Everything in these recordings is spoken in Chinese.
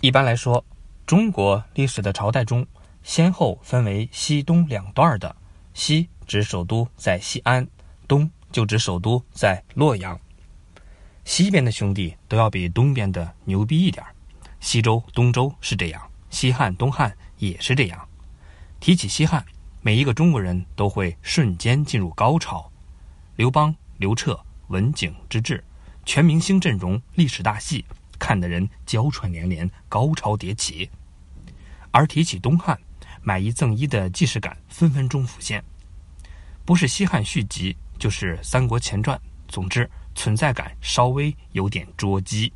一般来说，中国历史的朝代中，先后分为西东两段的。西指首都在西安，东就指首都在洛阳。西边的兄弟都要比东边的牛逼一点西周、东周是这样，西汉、东汉也是这样。提起西汉，每一个中国人都会瞬间进入高潮。刘邦、刘彻、文景之治，全明星阵容，历史大戏。看的人娇喘连连，高潮迭起。而提起东汉，买一赠一的既视感分分钟浮现。不是西汉续集，就是三国前传，总之存在感稍微有点捉鸡。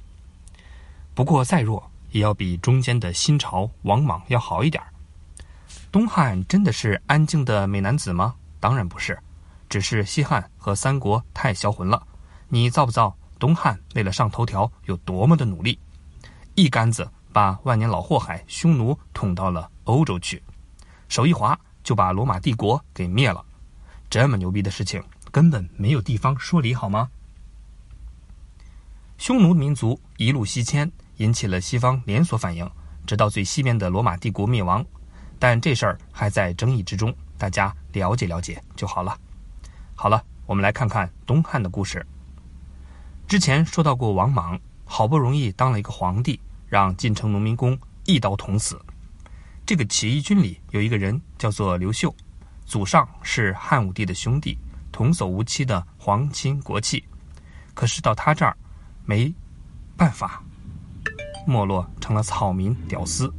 不过再弱，也要比中间的新朝王莽要好一点。东汉真的是安静的美男子吗？当然不是，只是西汉和三国太销魂了。你造不造？东汉为了上头条有多么的努力，一竿子把万年老祸害匈奴捅到了欧洲去，手一滑就把罗马帝国给灭了。这么牛逼的事情根本没有地方说理好吗？匈奴民族一路西迁，引起了西方连锁反应，直到最西边的罗马帝国灭亡。但这事儿还在争议之中，大家了解了解就好了。好了，我们来看看东汉的故事。之前说到过，王莽好不容易当了一个皇帝，让进城农民工一刀捅死。这个起义军里有一个人叫做刘秀，祖上是汉武帝的兄弟，童叟无欺的皇亲国戚。可是到他这儿，没办法，没落成了草民屌丝。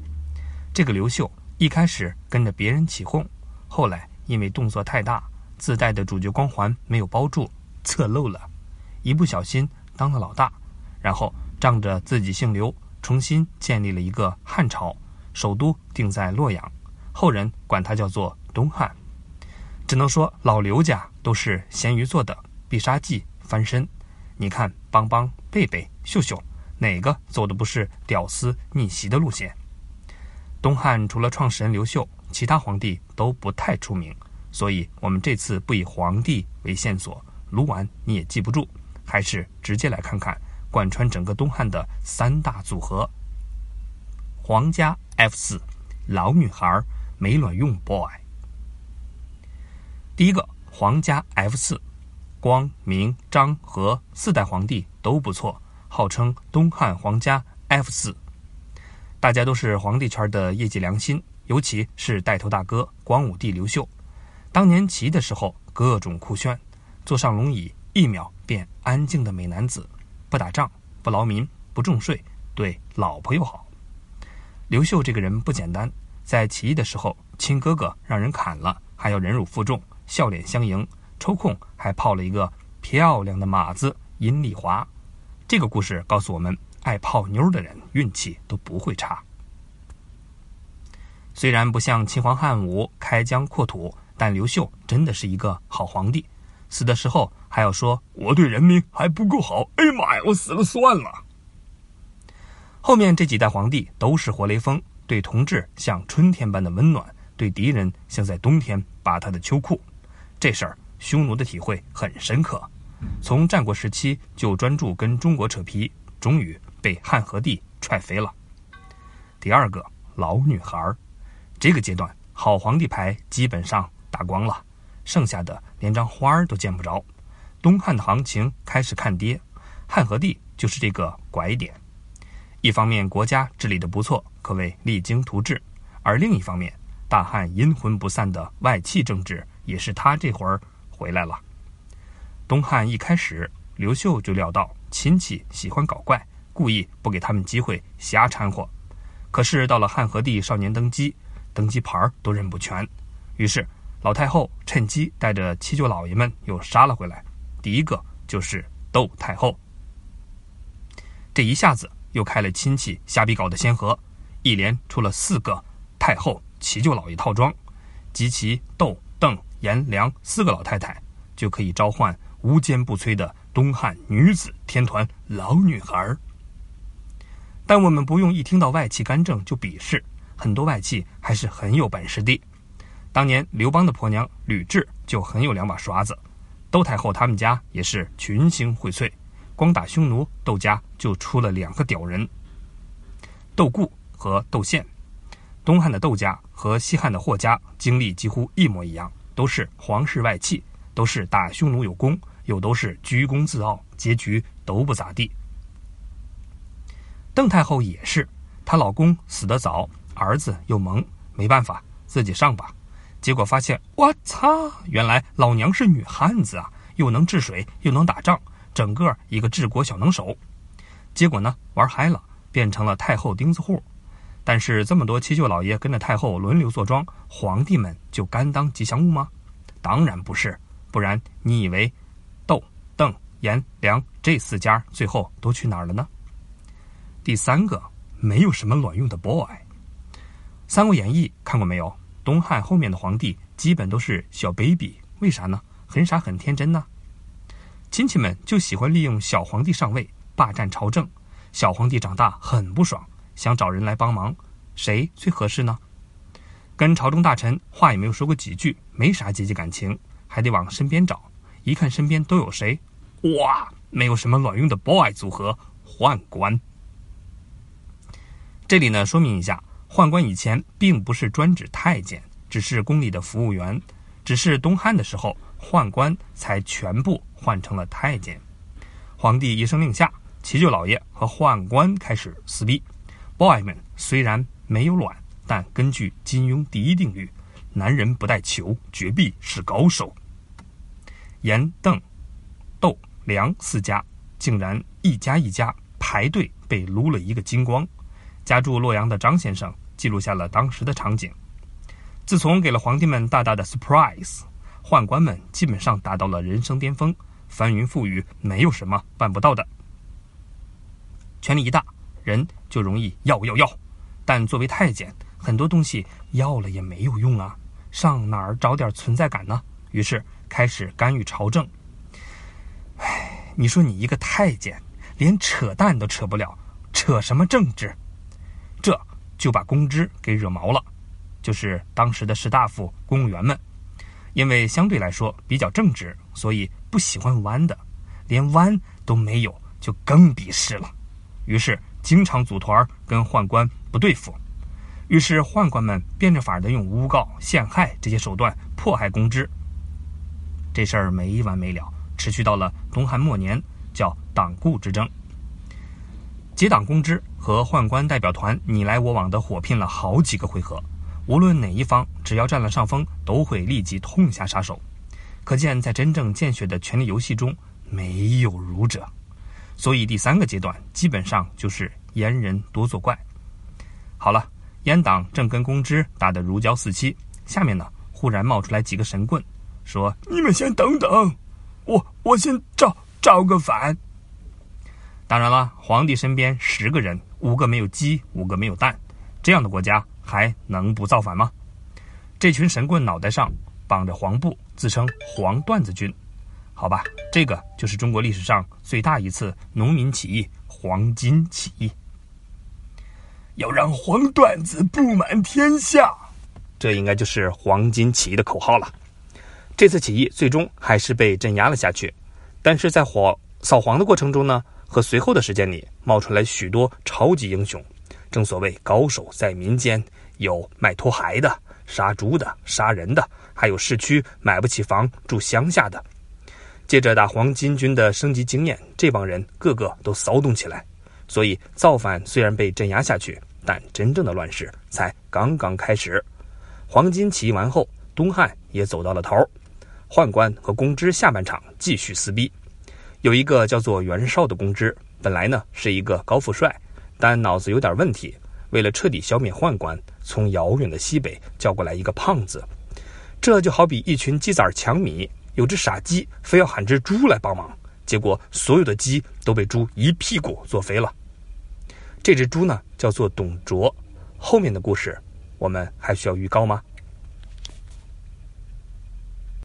这个刘秀一开始跟着别人起哄，后来因为动作太大，自带的主角光环没有包住，侧漏了，一不小心。当了老大，然后仗着自己姓刘，重新建立了一个汉朝，首都定在洛阳，后人管他叫做东汉。只能说老刘家都是咸鱼做的必杀技翻身。你看邦邦、贝贝、秀秀，哪个走的不是屌丝逆袭的路线？东汉除了创始人刘秀，其他皇帝都不太出名，所以我们这次不以皇帝为线索，撸完你也记不住。还是直接来看看贯穿整个东汉的三大组合：皇家 F 四，老女孩没卵用 boy。第一个皇家 F 四，光明张和四代皇帝都不错，号称东汉皇家 F 四。大家都是皇帝圈的业绩良心，尤其是带头大哥光武帝刘秀，当年起义的时候各种酷炫，坐上龙椅。一秒变安静的美男子，不打仗，不劳民，不重税，对老婆又好。刘秀这个人不简单，在起义的时候，亲哥哥让人砍了，还要忍辱负重，笑脸相迎，抽空还泡了一个漂亮的马子阴丽华。这个故事告诉我们，爱泡妞的人运气都不会差。虽然不像秦皇汉武开疆扩土，但刘秀真的是一个好皇帝。死的时候还要说我对人民还不够好，哎呀妈呀，我死了算了。后面这几代皇帝都是活雷锋，对同志像春天般的温暖，对敌人像在冬天扒他的秋裤。这事儿匈奴的体会很深刻，从战国时期就专注跟中国扯皮，终于被汉和帝踹飞了。第二个老女孩，这个阶段好皇帝牌基本上打光了。剩下的连张花儿都见不着，东汉的行情开始看跌，汉和帝就是这个拐点。一方面国家治理的不错，可谓励精图治；而另一方面，大汉阴魂不散的外戚政治也是他这会儿回来了。东汉一开始，刘秀就料到亲戚喜欢搞怪，故意不给他们机会瞎掺和。可是到了汉和帝少年登基，登基牌都认不全，于是。老太后趁机带着七舅老爷们又杀了回来，第一个就是窦太后。这一下子又开了亲戚瞎逼搞的先河，一连出了四个太后、七舅老爷套装，集齐窦、邓、颜、良四个老太太，就可以召唤无坚不摧的东汉女子天团老女孩。但我们不用一听到外戚干政就鄙视，很多外戚还是很有本事的。当年刘邦的婆娘吕雉就很有两把刷子，窦太后他们家也是群星荟萃，光打匈奴窦家就出了两个屌人。窦固和窦宪。东汉的窦家和西汉的霍家经历几乎一模一样，都是皇室外戚，都是打匈奴有功，又都是居功自傲，结局都不咋地。邓太后也是，她老公死得早，儿子又萌，没办法，自己上吧。结果发现，我操，原来老娘是女汉子啊，又能治水，又能打仗，整个一个治国小能手。结果呢，玩嗨了，变成了太后钉子户。但是这么多七舅老爷跟着太后轮流坐庄，皇帝们就甘当吉祥物吗？当然不是，不然你以为窦、邓、颜、良这四家最后都去哪儿了呢？第三个，没有什么卵用的 boy。《三国演义》看过没有？东汉后面的皇帝基本都是小 baby，为啥呢？很傻很天真呢。亲戚们就喜欢利用小皇帝上位，霸占朝政。小皇帝长大很不爽。想找人来帮忙，谁最合适呢？跟朝中大臣话也没有说过几句，没啥阶级感情，还得往身边找。一看身边都有谁，哇，没有什么卵用的 boy 组合，宦官。这里呢，说明一下，宦官以前并不是专指太监，只是宫里的服务员。只是东汉的时候，宦官才全部换成了太监。皇帝一声令下，七舅老爷和宦官开始撕逼。boy 们虽然没有卵，但根据金庸第一定律，男人不带球，绝壁是高手。严、邓、窦、梁四家竟然一家一家排队被撸了一个精光。家住洛阳的张先生记录下了当时的场景。自从给了皇帝们大大的 surprise，宦官们基本上达到了人生巅峰，翻云覆雨，没有什么办不到的。权力一大。人就容易要要要，但作为太监，很多东西要了也没有用啊，上哪儿找点存在感呢？于是开始干预朝政。唉，你说你一个太监，连扯淡都扯不了，扯什么政治？就把公知给惹毛了，就是当时的士大夫、公务员们，因为相对来说比较正直，所以不喜欢弯的，连弯都没有，就更鄙视了。于是。经常组团跟宦官不对付，于是宦官们变着法的用诬告、陷害这些手段迫害公知。这事儿没完没了，持续到了东汉末年，叫党锢之争。结党公知和宦官代表团你来我往的火拼了好几个回合，无论哪一方只要占了上风，都会立即痛下杀手。可见，在真正见血的权力游戏中，没有儒者。所以第三个阶段基本上就是阉人多作怪。好了，阉党正跟公知打得如胶似漆，下面呢忽然冒出来几个神棍，说：“你们先等等，我我先找找个反。”当然了，皇帝身边十个人，五个没有鸡，五个没有蛋，这样的国家还能不造反吗？这群神棍脑袋上绑着黄布，自称黄段子军。好吧，这个就是中国历史上最大一次农民起义——黄巾起义。要让黄段子布满天下，这应该就是黄巾起义的口号了。这次起义最终还是被镇压了下去，但是在火扫黄的过程中呢，和随后的时间里冒出来许多超级英雄。正所谓高手在民间，有卖拖鞋的、杀猪的、杀人的，还有市区买不起房住乡下的。借着打黄巾军的升级经验，这帮人个个都骚动起来。所以造反虽然被镇压下去，但真正的乱世才刚刚开始。黄巾起义完后，东汉也走到了头，宦官和公知下半场继续撕逼。有一个叫做袁绍的公知，本来呢是一个高富帅，但脑子有点问题。为了彻底消灭宦官，从遥远的西北叫过来一个胖子。这就好比一群鸡崽抢米。有只傻鸡非要喊只猪来帮忙，结果所有的鸡都被猪一屁股坐飞了。这只猪呢，叫做董卓。后面的故事，我们还需要预告吗？